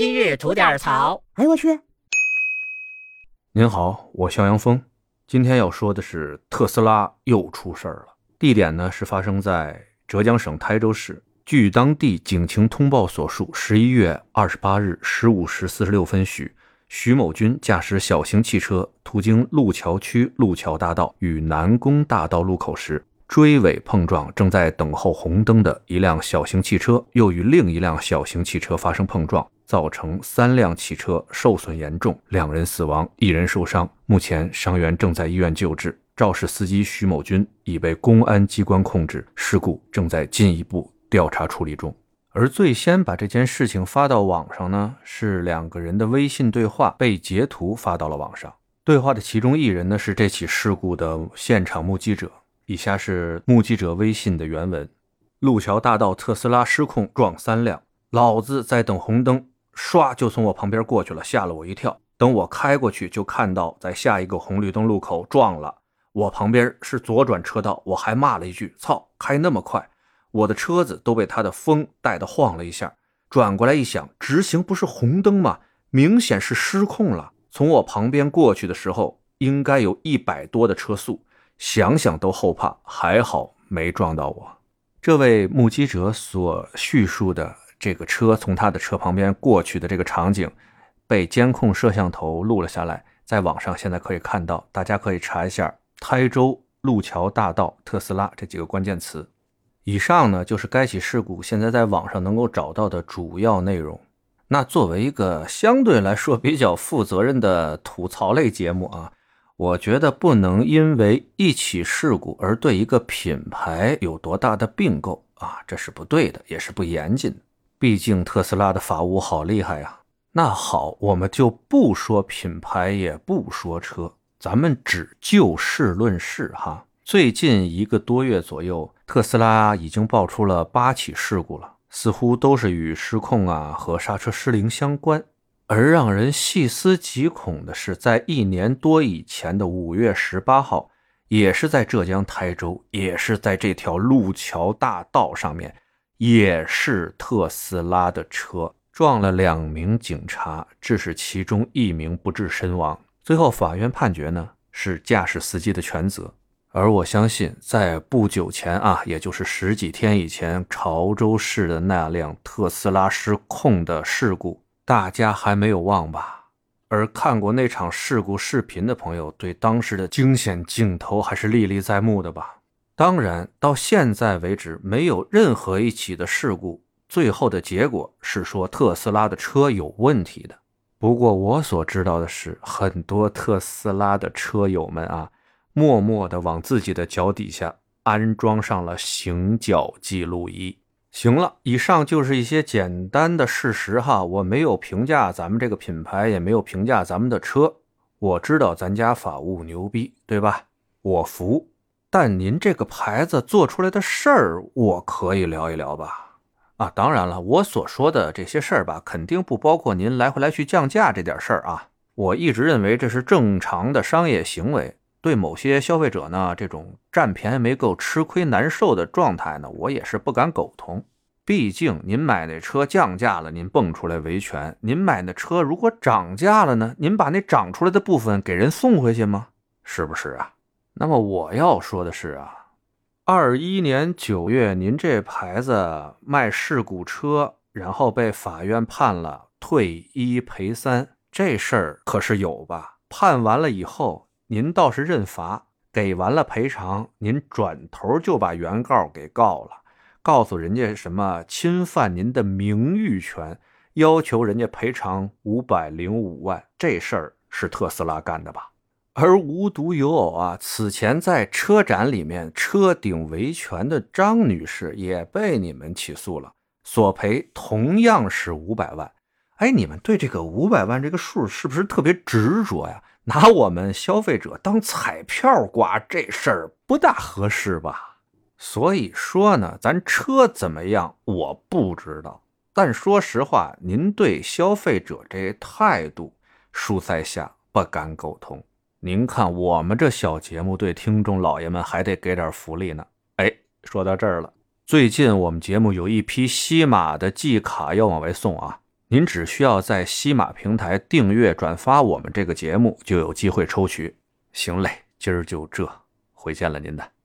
今日吐点槽。哎呦我去！您好，我肖阳峰。今天要说的是特斯拉又出事儿了。地点呢是发生在浙江省台州市。据当地警情通报所述，十一月二十八日十五时四十六分许，徐某军驾驶小型汽车途经路桥区路桥大道与南宫大道路口时，追尾碰撞正在等候红灯的一辆小型汽车，又与另一辆小型汽车发生碰撞。造成三辆汽车受损严重，两人死亡，一人受伤。目前伤员正在医院救治。肇事司机徐某军已被公安机关控制，事故正在进一步调查处理中。而最先把这件事情发到网上呢，是两个人的微信对话被截图发到了网上。对话的其中一人呢，是这起事故的现场目击者。以下是目击者微信的原文：路桥大道特斯拉失控撞三辆，老子在等红灯。唰就从我旁边过去了，吓了我一跳。等我开过去，就看到在下一个红绿灯路口撞了。我旁边是左转车道，我还骂了一句：“操，开那么快！”我的车子都被他的风带的晃了一下。转过来一想，直行不是红灯吗？明显是失控了。从我旁边过去的时候，应该有一百多的车速，想想都后怕。还好没撞到我。这位目击者所叙述的。这个车从他的车旁边过去的这个场景，被监控摄像头录了下来，在网上现在可以看到，大家可以查一下“台州路桥大道特斯拉”这几个关键词。以上呢就是该起事故现在在网上能够找到的主要内容。那作为一个相对来说比较负责任的吐槽类节目啊，我觉得不能因为一起事故而对一个品牌有多大的并购啊，这是不对的，也是不严谨的。毕竟特斯拉的法务好厉害呀！那好，我们就不说品牌，也不说车，咱们只就事论事哈。最近一个多月左右，特斯拉已经爆出了八起事故了，似乎都是与失控啊和刹车失灵相关。而让人细思极恐的是，在一年多以前的五月十八号，也是在浙江台州，也是在这条路桥大道上面。也是特斯拉的车撞了两名警察，致使其中一名不治身亡。最后法院判决呢是驾驶司机的全责。而我相信，在不久前啊，也就是十几天以前，潮州市的那辆特斯拉失控的事故，大家还没有忘吧？而看过那场事故视频的朋友，对当时的惊险镜头还是历历在目的吧？当然，到现在为止，没有任何一起的事故最后的结果是说特斯拉的车有问题的。不过我所知道的是，很多特斯拉的车友们啊，默默地往自己的脚底下安装上了行脚记录仪。行了，以上就是一些简单的事实哈，我没有评价咱们这个品牌，也没有评价咱们的车。我知道咱家法务牛逼，对吧？我服。但您这个牌子做出来的事儿，我可以聊一聊吧？啊，当然了，我所说的这些事儿吧，肯定不包括您来回来去降价这点事儿啊。我一直认为这是正常的商业行为。对某些消费者呢，这种占便宜没够、吃亏难受的状态呢，我也是不敢苟同。毕竟您买那车降价了，您蹦出来维权；您买那车如果涨价了呢，您把那涨出来的部分给人送回去吗？是不是啊？那么我要说的是啊，二一年九月，您这牌子卖事故车，然后被法院判了退一赔三，这事儿可是有吧？判完了以后，您倒是认罚，给完了赔偿，您转头就把原告给告了，告诉人家什么侵犯您的名誉权，要求人家赔偿五百零五万，这事儿是特斯拉干的吧？而无独有偶啊，此前在车展里面车顶维权的张女士也被你们起诉了，索赔同样是五百万。哎，你们对这个五百万这个数是不是特别执着呀？拿我们消费者当彩票刮，这事儿不大合适吧？所以说呢，咱车怎么样我不知道，但说实话，您对消费者这态度，恕在下不敢苟同。您看，我们这小节目对听众老爷们还得给点福利呢。哎，说到这儿了，最近我们节目有一批西马的季卡要往外送啊，您只需要在西马平台订阅转发我们这个节目，就有机会抽取。行嘞，今儿就这，回见了您的。